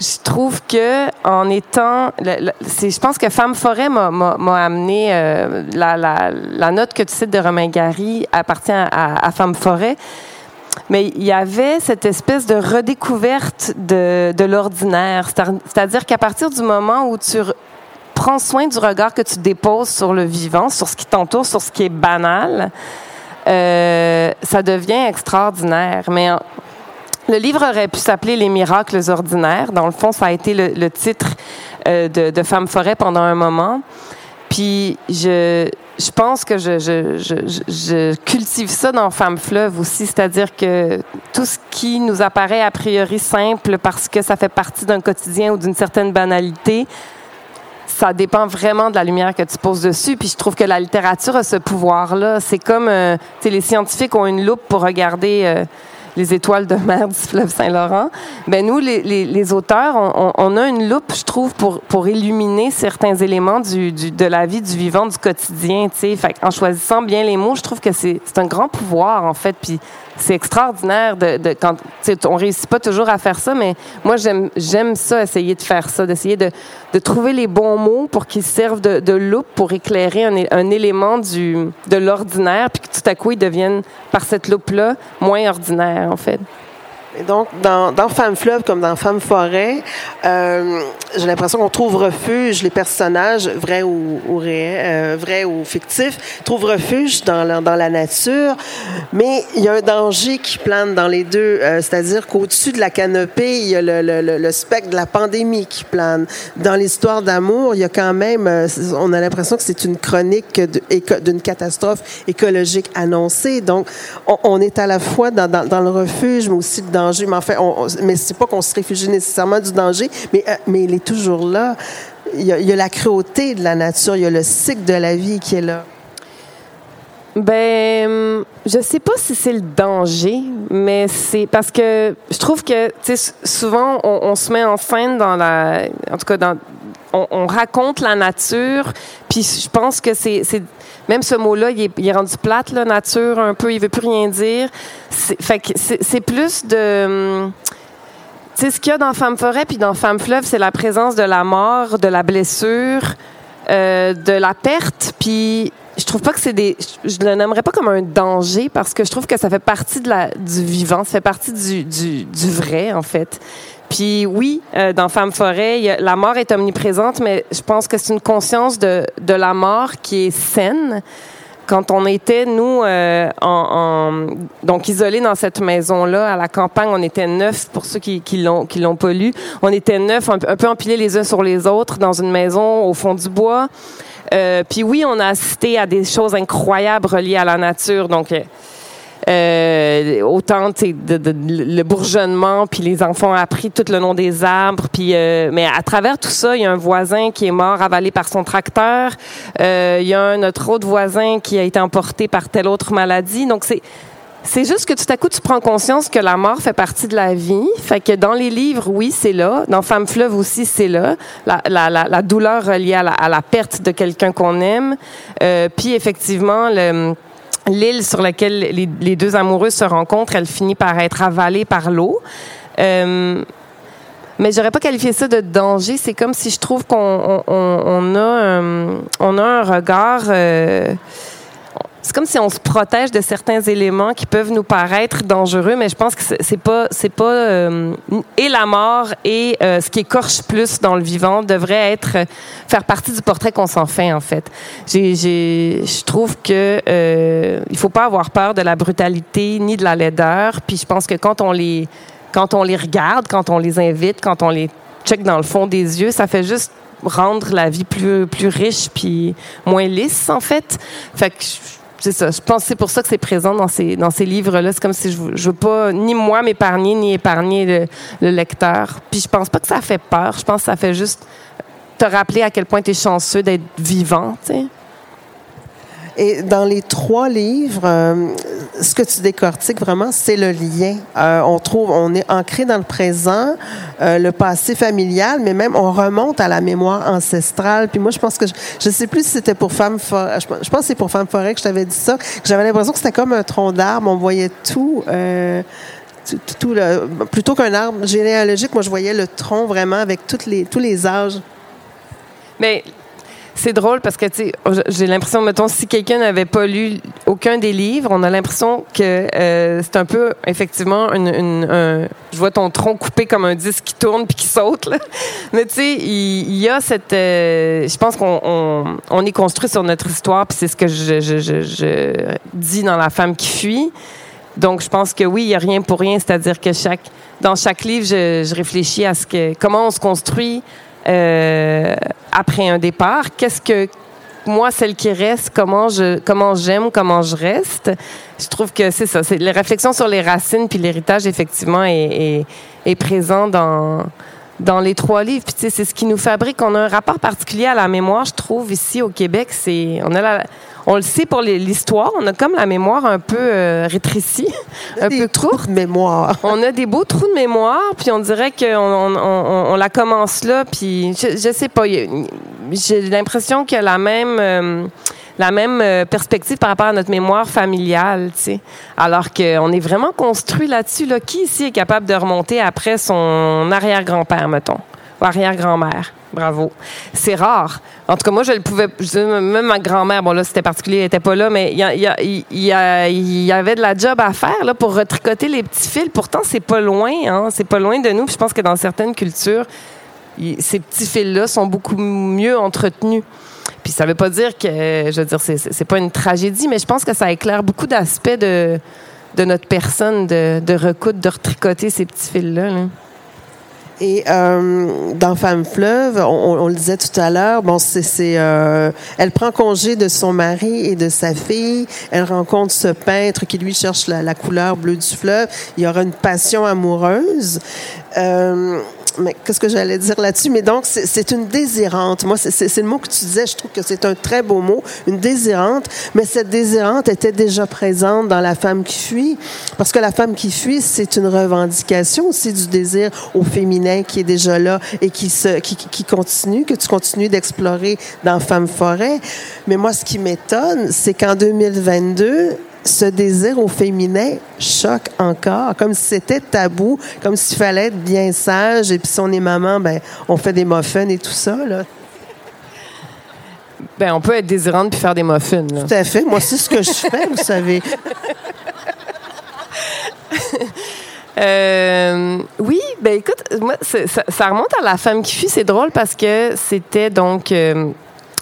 je trouve que en étant, je pense que Femme Forêt m'a amené euh, la, note que tu cites de Romain Gary appartient à, à Femme Forêt. Mais il y avait cette espèce de redécouverte de, de l'ordinaire. C'est-à-dire qu'à partir du moment où tu prends soin du regard que tu déposes sur le vivant, sur ce qui t'entoure, sur ce qui est banal, euh, ça devient extraordinaire. Mais le livre aurait pu s'appeler Les miracles ordinaires. Dans le fond, ça a été le, titre euh, de, de Femme Forêt pendant un moment. Puis je, pense que je, je, cultive ça dans Femme Fleuve aussi, c'est-à-dire que tout ce qui nous apparaît a priori simple parce que ça fait partie d'un quotidien ou d'une certaine banalité, ça dépend vraiment de la lumière que tu poses dessus. Puis je trouve que la littérature a ce pouvoir-là. C'est comme, euh, tu sais, les scientifiques ont une loupe pour regarder. Euh, les étoiles de mer du fleuve Saint-Laurent. Ben nous, les, les, les auteurs, on, on, a une loupe, je trouve, pour, pour illuminer certains éléments du, du, de la vie du vivant, du quotidien. Fait en choisissant bien les mots, je trouve que c'est un grand pouvoir, en fait. Puis c'est extraordinaire de, de quand on réussit pas toujours à faire ça, mais moi j'aime j'aime ça, essayer de faire ça, d'essayer de, trouver les bons mots pour qu'ils servent de, de loupe pour éclairer un, un élément du de l'ordinaire, puis que tout à coup ils deviennent par cette loupe là moins ordinaire en fait.
Donc, dans, dans Femme Fleuve comme dans Femme Forêt, euh, j'ai l'impression qu'on trouve refuge, les personnages, vrais ou, ou euh, vrais ou fictifs, trouvent refuge dans la, dans la nature, mais il y a un danger qui plane dans les deux, euh, c'est-à-dire qu'au-dessus de la canopée, il y a le, le, le, spectre de la pandémie qui plane. Dans l'histoire d'amour, il y a quand même, euh, on a l'impression que c'est une chronique d'une catastrophe écologique annoncée, donc on, on, est à la fois dans, dans, dans le refuge, mais aussi dans mais en fait, mais c'est pas qu'on se réfugie nécessairement du danger, mais, euh, mais il est toujours là. Il y, a, la cruauté de la nature, il y a le cycle de la vie qui est là.
Ben, je sais pas si c'est le danger, mais c'est parce que je trouve que, souvent on, se met en scène dans la, en tout cas on, raconte la nature, puis je pense que c'est même ce mot-là, il, est, rendu plate, la nature, un peu, il veut plus rien dire. Fait que c'est plus de... Hum, tu sais, ce qu'il y a dans Femme Forêt puis dans Femme Fleuve, c'est la présence de la mort, de la blessure, euh, de la perte. Puis je trouve pas que c'est des. Je le nommerais pas comme un danger parce que je trouve que ça fait partie de la, du vivant, ça fait partie du, du vrai, en fait. Puis oui, euh, dans Femme Forêt, la mort est omniprésente, mais je pense que c'est une conscience de, de la mort qui est saine. Quand on était, nous, euh, en, donc isolés dans cette maison-là, à la campagne, on était neuf, pour ceux qui, qui l'ont qui l'ont pas lu, on était neuf, un, peu empilés les uns sur les autres, dans une maison au fond du bois. Euh, puis oui, on a assisté à des choses incroyables reliées à la nature. Donc, euh, autant de, de, le bourgeonnement, puis les enfants ont appris tout le nom des arbres, puis euh, mais à travers tout ça, il y a un voisin qui est mort avalé par son tracteur, euh, il y a un notre autre voisin qui a été emporté par telle autre maladie, donc c'est c'est juste que tout à coup, tu prends conscience que la mort fait partie de la vie. Fait que dans les livres, oui, c'est là. Dans Femme Fleuve aussi, c'est là. La, la, la, douleur reliée à la, à perte de quelqu'un qu'on aime. Euh, puis effectivement, le, l'île sur laquelle les, deux amoureux se rencontrent, elle finit par être avalée par l'eau. Euh, mais j'aurais pas qualifié ça de danger. C'est comme si je trouve qu'on on, a, un, on a un regard. Euh, c'est comme si on se protège de certains éléments qui peuvent nous paraître dangereux, mais je pense que c'est pas, c'est pas euh, et la mort et euh, ce qui écorche plus dans le vivant devrait être faire partie du portrait qu'on s'en fait en fait. Je trouve que euh, il faut pas avoir peur de la brutalité ni de la laideur. Puis je pense que quand on les quand on les regarde, quand on les invite, quand on les check dans le fond des yeux, ça fait juste rendre la vie plus, plus riche puis moins lisse, en fait. Fait que c'est ça. Je pense que c'est pour ça que c'est présent dans ces, dans ces livres-là. C'est comme si je, je veux pas ni moi m'épargner, ni épargner le, le, lecteur. Puis je pense pas que ça fait peur. Je pense que ça fait juste te rappeler à quel point tu es chanceux d'être vivant.
Et dans les trois livres, euh, ce que tu décortiques vraiment, c'est le lien. Euh, on trouve, on est ancré dans le présent, euh, le passé familial, mais même on remonte à la mémoire ancestrale. Puis moi, je pense que je, ne sais plus si c'était pour femme forêt. Je, pense que c'est pour femme forêt que je t'avais dit ça. J'avais l'impression que c'était comme un tronc d'arbre. On voyait tout. Tout, tout plutôt qu'un arbre généalogique, moi je voyais le tronc vraiment avec toutes les, tous les âges.
Mais c'est drôle parce que, tu sais, j'ai l'impression, mettons, si quelqu'un n'avait pas lu aucun des livres, on a l'impression que euh, c'est un peu, effectivement, une, une je vois ton tronc coupé comme un disque qui tourne puis qui saute, là. Mais tu sais, il, y, a cette, euh, je pense qu'on on, est construit sur notre histoire puis c'est ce que je, je, je, dis dans La femme qui fuit. Donc, je pense que oui, il y a rien pour rien, c'est-à-dire que chaque, dans chaque livre, je, réfléchis à ce que, comment on se construit, après un départ. Qu'est-ce que moi, celle qui reste, comment je, comment j'aime, comment je reste? Je trouve que c'est ça. C'est les réflexions sur les racines puis l'héritage effectivement est, présent dans dans les trois livres. Puis c'est ce qui nous fabrique. On a un rapport particulier à la mémoire, je trouve ici au Québec. C'est on a la, on le sait pour l'histoire, on a comme la mémoire un peu euh, rétrécie, un
peu
courte.
de mémoire.
On a des beaux trous de mémoire, puis on dirait qu'on on, on, on, la commence là, puis je, je sais pas, j'ai l'impression qu'il y a la même... Euh, la même euh, perspective par rapport à notre mémoire familiale, tu sais. Alors qu'on est vraiment construit là-dessus. Là. Qui ici est capable de remonter après son arrière-grand-père, mettons, ou arrière-grand-mère? Bravo. C'est rare. En tout cas, moi, je le pouvais. même ma grand-mère, bon, là, c'était particulier, elle n'était pas là, mais il y, avait de la job à faire là, pour retricoter les petits fils. Pourtant, c'est pas loin. Hein, c'est pas loin de nous. je pense que dans certaines cultures, ces petits fils-là sont beaucoup mieux entretenus. Puis ça veut pas dire que, je veux dire, c'est pas une tragédie, mais je pense que ça éclaire beaucoup d'aspects de, notre personne de, de recoudre, de retricoter ces petits fils-là. là
et euh, dans Femme Fleuve, on, on, le disait tout à l'heure, bon, c'est, euh, elle prend congé de son mari et de sa fille. Elle rencontre ce peintre qui lui cherche la, couleur bleue du fleuve. Il y aura une passion amoureuse. Euh, mais qu'est-ce que j'allais dire là-dessus? Mais donc, c'est une désirante. Moi, c'est le mot que tu disais. Je trouve que c'est un très beau mot, une désirante. Mais cette désirante était déjà présente dans la femme qui fuit, parce que la femme qui fuit, c'est une revendication aussi du désir au féminin qui est déjà là et qui se, qui, qui continue, que tu continues d'explorer dans Femme forêt. Mais moi, ce qui m'étonne, c'est qu'en 2022, ce désir au féminin choque encore, comme si c'était tabou, comme s'il fallait être bien sage, et puis si on est maman, ben, on fait des muffins et tout ça, là.
Ben, on peut être désirante puis faire des muffins. Là.
Tout à fait. Moi, c'est ce que je fais, vous savez.
Euh, oui, ben écoute, moi, ça, remonte à la femme qui fuit. C'est drôle parce que c'était donc euh,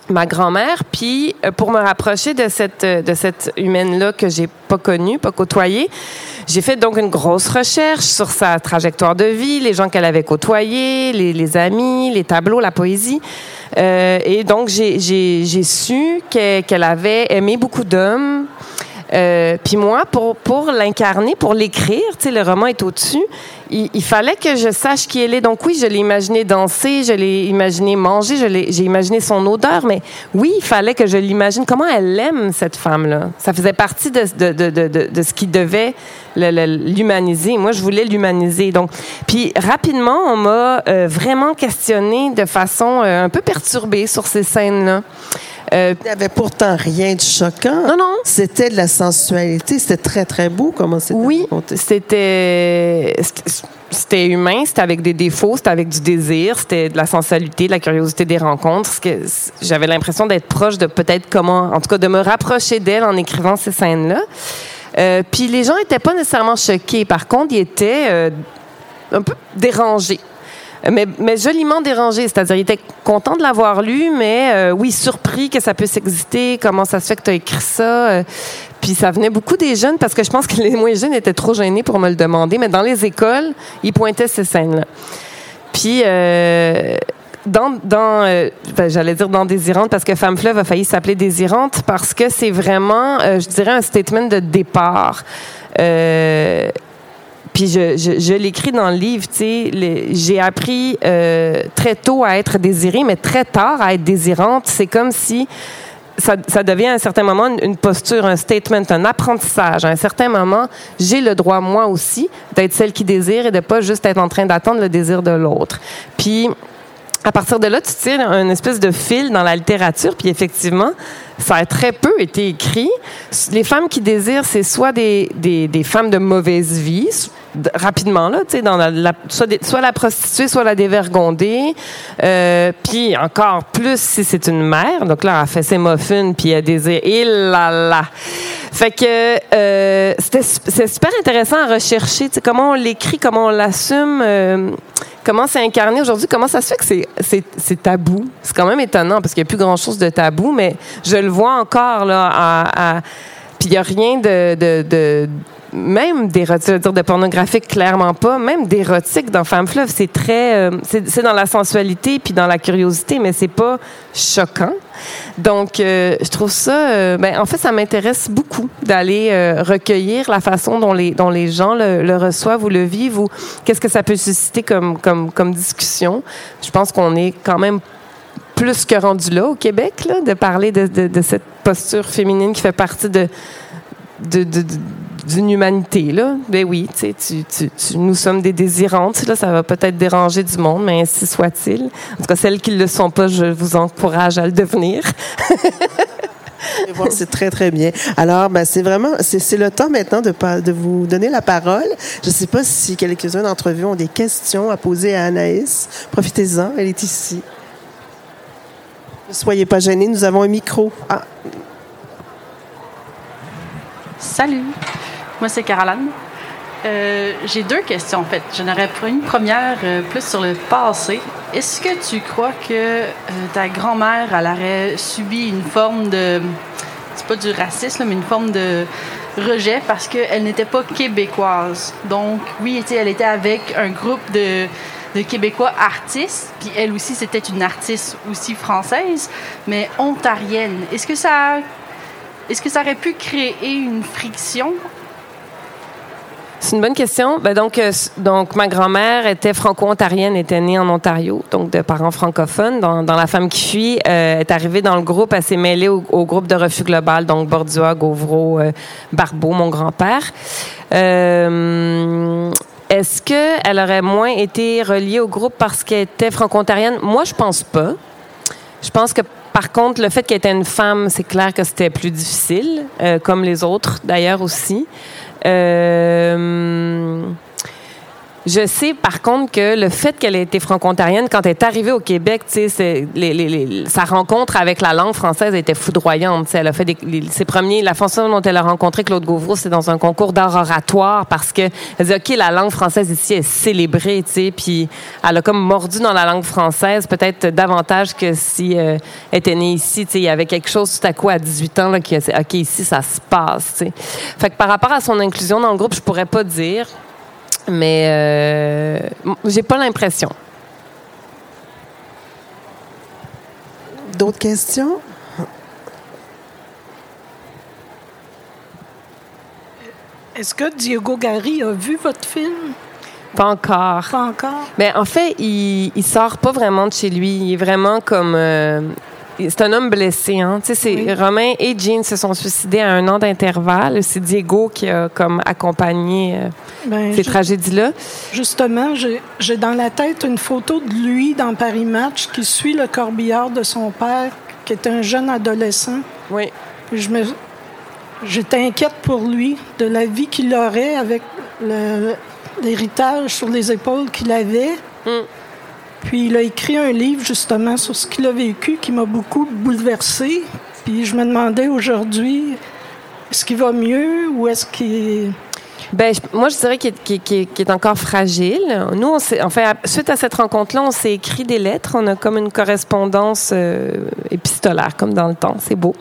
ma grand-mère. Puis euh, pour me rapprocher de cette euh, de cette humaine-là que j'ai pas connue, pas côtoyée, j'ai fait donc une grosse recherche sur sa trajectoire de vie, les gens qu'elle avait côtoyés, les, les, amis, les tableaux, la poésie. Euh, et donc j'ai su qu'elle avait aimé beaucoup d'hommes. Puis moi, pour, pour l'incarner, pour l'écrire, tu sais, le roman est au-dessus, il, fallait que je sache qui elle est. Donc oui, je l'ai imaginé danser, je l'ai imaginé manger, j'ai imaginé son odeur, mais oui, il fallait que je l'imagine. Comment elle aime, cette femme-là? Ça faisait partie de, ce qui devait l'humaniser. Moi, je voulais l'humaniser. Donc, puis rapidement, on m'a euh, vraiment questionné de façon euh, un peu perturbée sur ces scènes-là.
Euh, il n'y avait pourtant rien de choquant.
Non, non.
C'était de la sensualité. C'était très, très beau comment c'était
Oui, c'était... c'était humain, c'était avec des défauts, c'était avec du désir, c'était de la sensualité, de la curiosité des rencontres. J'avais l'impression d'être proche de peut-être comment, en tout cas, de me rapprocher d'elle en écrivant ces scènes-là. Euh, puis les gens n'étaient pas nécessairement choqués. Par contre, ils étaient euh, un peu dérangés. Mais, joliment dérangés, c'est-à-dire ils étaient contents de l'avoir lu, mais euh, oui, surpris que ça puisse exister, comment ça se fait que tu as écrit ça? Puis ça venait beaucoup des jeunes parce que je pense que les moins jeunes étaient trop gênés pour me le demander, mais dans les écoles, ils pointaient ces scènes-là. Puis euh, dans, euh, ben, j'allais dire dans Désirante parce que Femme Fleuve a failli s'appeler Désirante parce que c'est vraiment, euh, je dirais, un statement de départ. Euh, puis je, je, je l'écris dans le livre, tu sais, j'ai appris euh, très tôt à être désirée, mais très tard à être désirante. C'est comme si ça, ça, devient à un certain moment une, posture, un statement, un apprentissage. À un certain moment, j'ai le droit, moi aussi, d'être celle qui désire et de pas juste être en train d'attendre le désir de l'autre. Puis, à partir de là, tu tires une espèce de fil dans la littérature, puis effectivement, ça a très peu été écrit. Les femmes qui désirent, c'est soit des, des, des, femmes de mauvaise vie, rapidement là, tu sais, dans la, soit, soit, la prostituée, soit la dévergondée, euh, puis encore plus si c'est une mère. Donc là, elle fait ses muffins, puis elle désire. Et là là. Fait que euh, c'est super intéressant à rechercher, tu sais, comment on l'écrit, comment on l'assume. Euh, comment c'est incarné aujourd'hui, comment ça se fait que c'est tabou? C'est quand même étonnant parce qu'il n'y a plus grand-chose de tabou, mais je le vois encore là. À, puis il n'y a rien de, de, de même d'érotique, de pornographique, clairement pas, même d'érotique dans Femme Fleuve, c'est très, euh, c'est dans la sensualité puis dans la curiosité, mais c'est pas choquant. Donc, euh, je trouve ça, euh, ben, en fait, ça m'intéresse beaucoup d'aller recueillir la façon dont les, dont les gens le, reçoivent ou le vivent ou qu'est-ce que ça peut susciter comme, comme, comme discussion. Je pense qu'on est quand même plus que rendu là au Québec, de parler de cette posture féminine qui fait partie de, de, d'une humanité. Là. Ben oui, tu, tu, tu, nous sommes des désirantes. Là, ça va peut-être déranger du monde, mais ainsi soit-il. En tout cas, celles qui ne le sont pas, je vous encourage à le devenir.
c'est très, très bien. Alors, ben, c'est vraiment, c'est le temps maintenant de, de vous donner la parole. Je ne sais pas si quelques-uns d'entre vous ont des questions à poser à Anaïs. Profitez-en, elle est ici. Ne soyez pas gênés, nous avons un micro. Ah.
Salut. Moi, c'est Caroline. Euh, j'ai deux questions, en fait. J'en aurais une première euh, plus sur le passé. Est-ce que tu crois que euh, ta grand-mère, elle aurait subi une forme de. C'est pas du racisme, mais une forme de rejet parce qu'elle n'était pas québécoise? Donc, oui, elle était avec un groupe de, de Québécois artistes, puis elle aussi, c'était une artiste aussi française, mais ontarienne. Est-ce que ça. Est-ce que ça aurait pu créer une friction
c'est une bonne question. Ben donc, euh, donc, ma grand-mère était franco-ontarienne, était née en Ontario, donc de parents francophones. Dans, La femme qui fuit, euh, est arrivée dans le groupe, elle s'est mêlée au, groupe de refus global, donc Bordua, Gauvreau, euh, Barbeau, mon grand-père. Euh, Est-ce qu'elle aurait moins été reliée au groupe parce qu'elle était franco-ontarienne? Moi, je pense pas. Je pense que par contre, le fait qu'elle était une femme, c'est clair que c'était plus difficile, comme les autres d'ailleurs aussi. Euh, je sais par contre que le fait qu'elle ait été franco-ontarienne, quand elle est arrivée au Québec, tu sais, sa rencontre avec la langue française était foudroyante. Elle a fait des, ses premiers, la façon dont elle a rencontré Claude Gauvreau, c'est dans un concours d'art oratoire parce que elle dit ok, la langue française ici est célébrée, puis elle a comme mordu dans la langue française peut-être davantage que si euh, elle était née ici. Il y avait quelque chose tout à coup à 18 ans là qui ok ici ça se passe. Tu sais. Fait que par rapport à son inclusion dans le groupe, je pourrais pas dire. Mais euh, j'ai pas l'impression.
D'autres questions?
Est-ce que Diego Gary a vu votre film?
Pas encore.
Pas encore?
Mais ben, en fait, il, il sort pas vraiment de chez lui. Il est vraiment comme euh, c'est un homme blessé. Hein? Tu sais, c'est Romain et Jean se sont suicidés à un an d'intervalle. C'est Diego qui a comme accompagné euh, ben, ces tragédies-là.
Justement, j'ai dans la tête une photo de lui dans Paris Match qui suit le corbillard de son père, qui est un jeune adolescent.
Oui.
je me, j'étais inquiète pour lui de la vie qu'il aurait avec l'héritage sur les épaules qu'il avait.
Mm.
Puis il a écrit un livre justement sur ce qu'il a vécu qui m'a beaucoup bouleversé. Puis je me demandais aujourd'hui, est-ce qu'il va mieux ou est-ce qu'il...
Ben, moi, je dirais qu'il est, encore fragile. Nous, on enfin, suite à cette rencontre-là, on s'est écrit des lettres. On a comme une correspondance euh, épistolaire, comme dans le temps. C'est beau.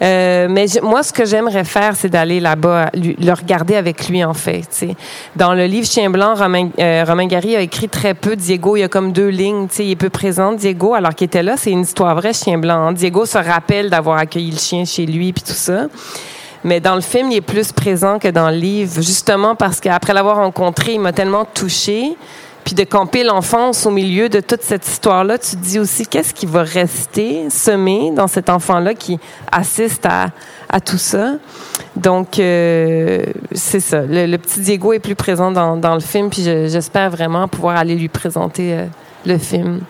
Euh, mais moi, ce que j'aimerais faire, c'est d'aller là-bas, le regarder avec lui, en fait. tu sais. Dans le livre Chien blanc, Romain, euh, Romain Gary a écrit très peu. Diego, il y a comme deux lignes. tu sais, Il est peu présent, Diego, alors qu'il était là. C'est une histoire vraie, Chien blanc. hein. Diego se rappelle d'avoir accueilli le chien chez lui, puis tout ça. Mais dans le film, il est plus présent que dans le livre, justement parce qu'après l'avoir rencontré, il m'a tellement touché. Puis de camper l'enfance au milieu de toute cette histoire-là, tu te dis aussi qu'est-ce qui va rester semé dans cet enfant-là qui assiste à, tout ça? Donc, euh, c'est ça. Le, petit Diego est plus présent dans, le film, puis je- j'espère vraiment pouvoir aller lui présenter euh, le film.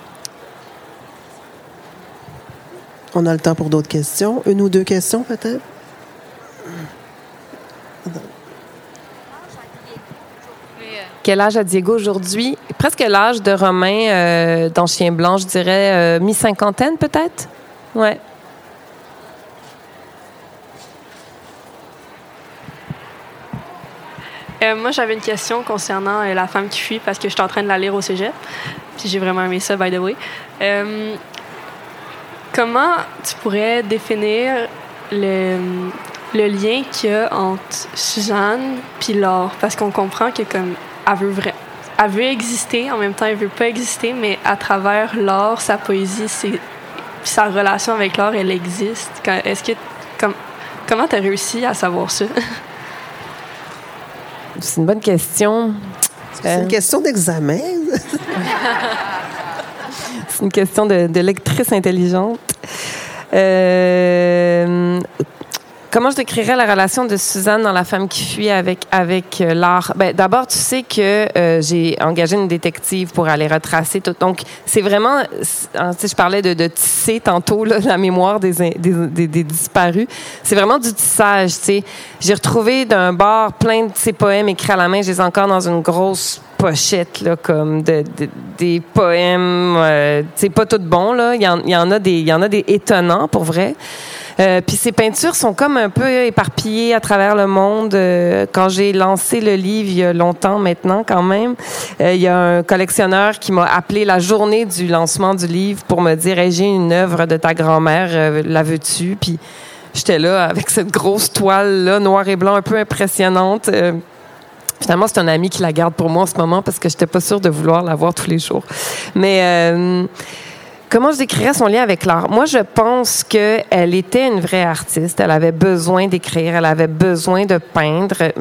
On a le temps pour d'autres questions. Une ou deux questions, peut-être?
Quel âge a Diego aujourd'hui? Presque l'âge de Romain euh, dans Chien Blanc, je dirais euh, mi-cinquantaine peut-être? Ouais.
Euh, moi, j'avais une question concernant La femme qui fuit parce que j'étais en train de la lire au cégep. Puis j'ai vraiment aimé ça, by the way. Comment tu pourrais définir le, le lien qu'il y a entre Suzanne puis Laure? Parce qu'on comprend que comme elle veut, vra- elle veut exister, en même temps, elle veut pas exister, mais à travers Laure, sa poésie, c'est, sa relation avec Laure, elle existe. Quand- Est-ce que... Comme, comment tu as réussi à savoir ça?
C'est une bonne question.
C'est
Euh,
une question d'examen.
C'est une question de, de lectrice intelligente. Euh, comment je décrirais la relation de Suzanne dans La femme qui fuit avec, avec euh, l'art? Ben, D'abord, tu sais que euh, j'ai engagé une détective pour aller retracer tout. Donc, c'est vraiment, hein, je parlais de, de tisser tantôt là, la mémoire des, des, des- disparus. C'est vraiment du tissage. sais. J'ai retrouvé d'un bar plein de ces poèmes écrits à la main. Je les ai encore dans une grosse pochette là, comme de, de- des poèmes. Euh, c'est pas tout bon là. Il y il y en a des, il y en a des étonnants pour vrai. Euh, puis ces peintures sont comme un peu éparpillées à travers le monde. Euh, quand j'ai lancé le livre il y a longtemps maintenant quand même, euh, il y a un collectionneur qui m'a appelé la journée du lancement du livre pour me dire j'ai une œuvre de ta grand-mère, euh, la veux-tu? Puis j'étais là avec cette grosse toile là noir et blanc un peu impressionnante. Finalement, c'est un ami qui la garde pour moi en ce moment parce que j'étais pas sûre de vouloir la voir tous les jours. Mais euh, comment je décrirais son lien avec l'art? Moi, je pense que elle était une vraie artiste. Elle avait besoin d'écrire, elle avait besoin de peindre.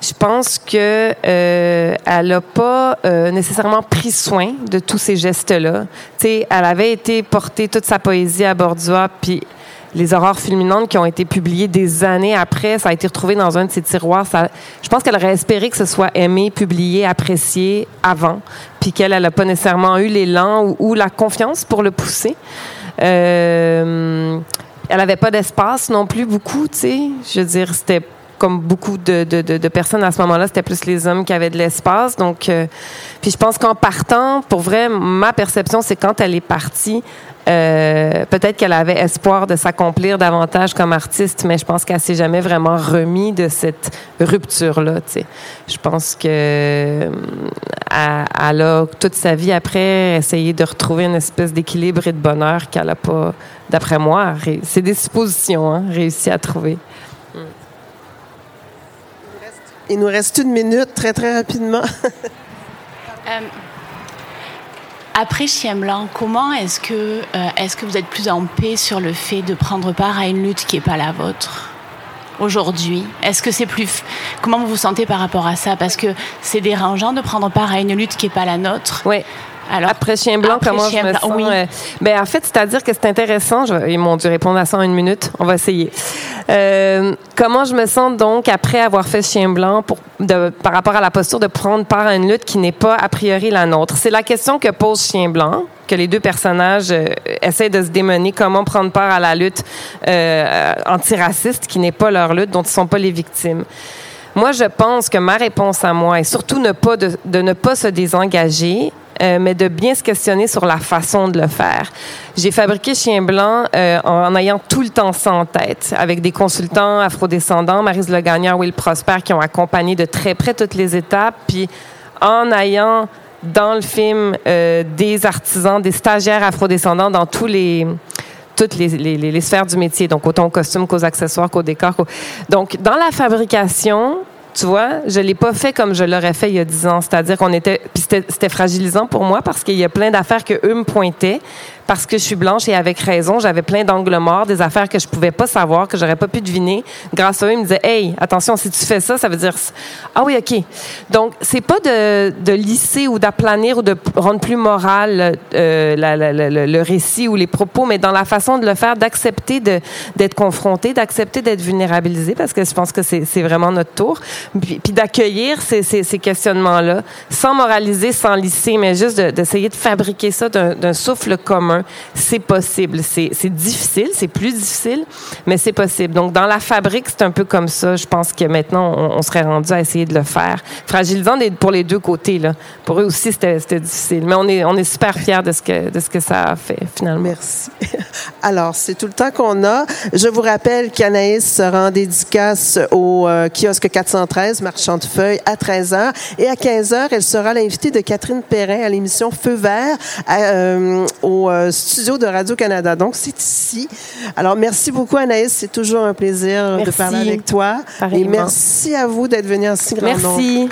Je pense que euh, elle n'a pas euh, nécessairement pris soin de tous ces gestes-là. Tu sais, elle avait été porter toute sa poésie à Bordua, puis les aurores fulminantes qui ont été publiées des années après, ça a été retrouvé dans un de ses tiroirs. Je pense qu'elle aurait espéré que ce soit aimé, publié, apprécié avant, puis qu'elle n'a pas nécessairement eu l'élan ou, la confiance pour le pousser. Euh, elle n'avait pas d'espace non plus beaucoup, tu sais. Je veux dire, c'était comme beaucoup de personnes à ce moment-là, c'était plus les hommes qui avaient de l'espace. Donc, euh, puis je pense qu'en partant, pour vrai, ma perception, c'est quand elle est partie, euh, peut-être qu'elle avait espoir de s'accomplir davantage comme artiste, mais je pense qu'elle s'est jamais vraiment remis de cette rupture-là. tu sais. Je pense que euh, elle, a toute sa vie après essayé de retrouver une espèce d'équilibre et de bonheur qu'elle n'a pas, d'après moi, c'est des suppositions, hein, réussi à trouver.
Il nous reste une minute, très, très rapidement.
Euh, après Chien Blanc, comment est-ce que, euh, est-ce que vous êtes plus en paix sur le fait de prendre part à une lutte qui n'est pas la vôtre aujourd'hui? Est-ce que c'est plus... Comment vous vous sentez par rapport à ça? Parce que c'est dérangeant de prendre part à une lutte qui n'est pas la nôtre.
Oui.
Alors,
Après Chien Blanc,
Après
comment
Chien
je me
Blanc,
sens?
oui.
euh, ben, en fait, c'est-à-dire que c'est intéressant. Je, ils m'ont dû répondre à ça en une minute. On va essayer. Euh, comment je me sens donc après avoir fait Chien Blanc pour, de, par rapport à la posture de prendre part à une lutte qui n'est pas a priori la nôtre? C'est la question que pose Chien Blanc que les deux personnages euh, essaient de se démener comment prendre part à la lutte euh, antiraciste qui n'est pas leur lutte, dont ils sont pas les victimes. Moi, je pense que ma réponse à moi est surtout ne pas de, de ne pas se désengager, euh, mais de bien se questionner sur la façon de le faire. J'ai fabriqué Chien Blanc euh, en, ayant tout le temps ça en tête, avec des consultants afrodescendants, Marise Le Gagnard, Will Prosper, qui ont accompagné de très près toutes les étapes, puis en ayant dans le film euh, des artisans, des stagiaires afrodescendants dans toutes les, sphères du métier, donc autant au costume qu'aux accessoires qu'au décor. Donc, dans la fabrication, tu vois, je l'ai pas fait comme je l'aurais fait il y a dix ans. C'est-à-dire qu'on était, puis c'était fragilisant pour moi parce qu'il y a plein d'affaires que eux me pointaient parce que je suis blanche et avec raison, j'avais plein d'angles morts, des affaires que je pouvais pas savoir, que j'aurais pas pu deviner. Grâce à eux, ils me disaient, hey, attention, si tu fais ça, ça veut dire, ah oui, ok. Donc, c'est pas de, de lisser ou d'aplanir ou de rendre plus moral euh, le récit ou les propos, mais dans la façon de le faire, d'accepter d'être confronté, d'accepter d'être vulnérabilisé, parce que je pense que c'est vraiment notre tour, puis, puis d'accueillir ces, ces, ces questionnements-là, sans moraliser, sans lisser, mais juste d'essayer de, de fabriquer ça d'un souffle commun c'est possible. C'est difficile, c'est plus difficile, mais c'est possible. Donc, dans la fabrique, c'est un peu comme ça. Je pense que maintenant, on, serait rendu à essayer de le faire. Fragilisant pour les deux côtés. Là. Pour eux aussi, c'était difficile. Mais on est, super fiers de ce, que, ça a fait, finalement.
Merci. Alors, c'est tout le temps qu'on a. Je vous rappelle qu'Anaïs sera en dédicace au euh, kiosque 413, marchand de feuilles, à 13h. Et à 15h, elle sera l'invitée de Catherine Perrin à l'émission Feu vert euh, au euh, studio de Radio-Canada. Donc, c'est ici. Alors, merci beaucoup, Anaïs. C'est toujours un plaisir de parler avec toi. Et merci à vous d'être venu en si grand
Merci.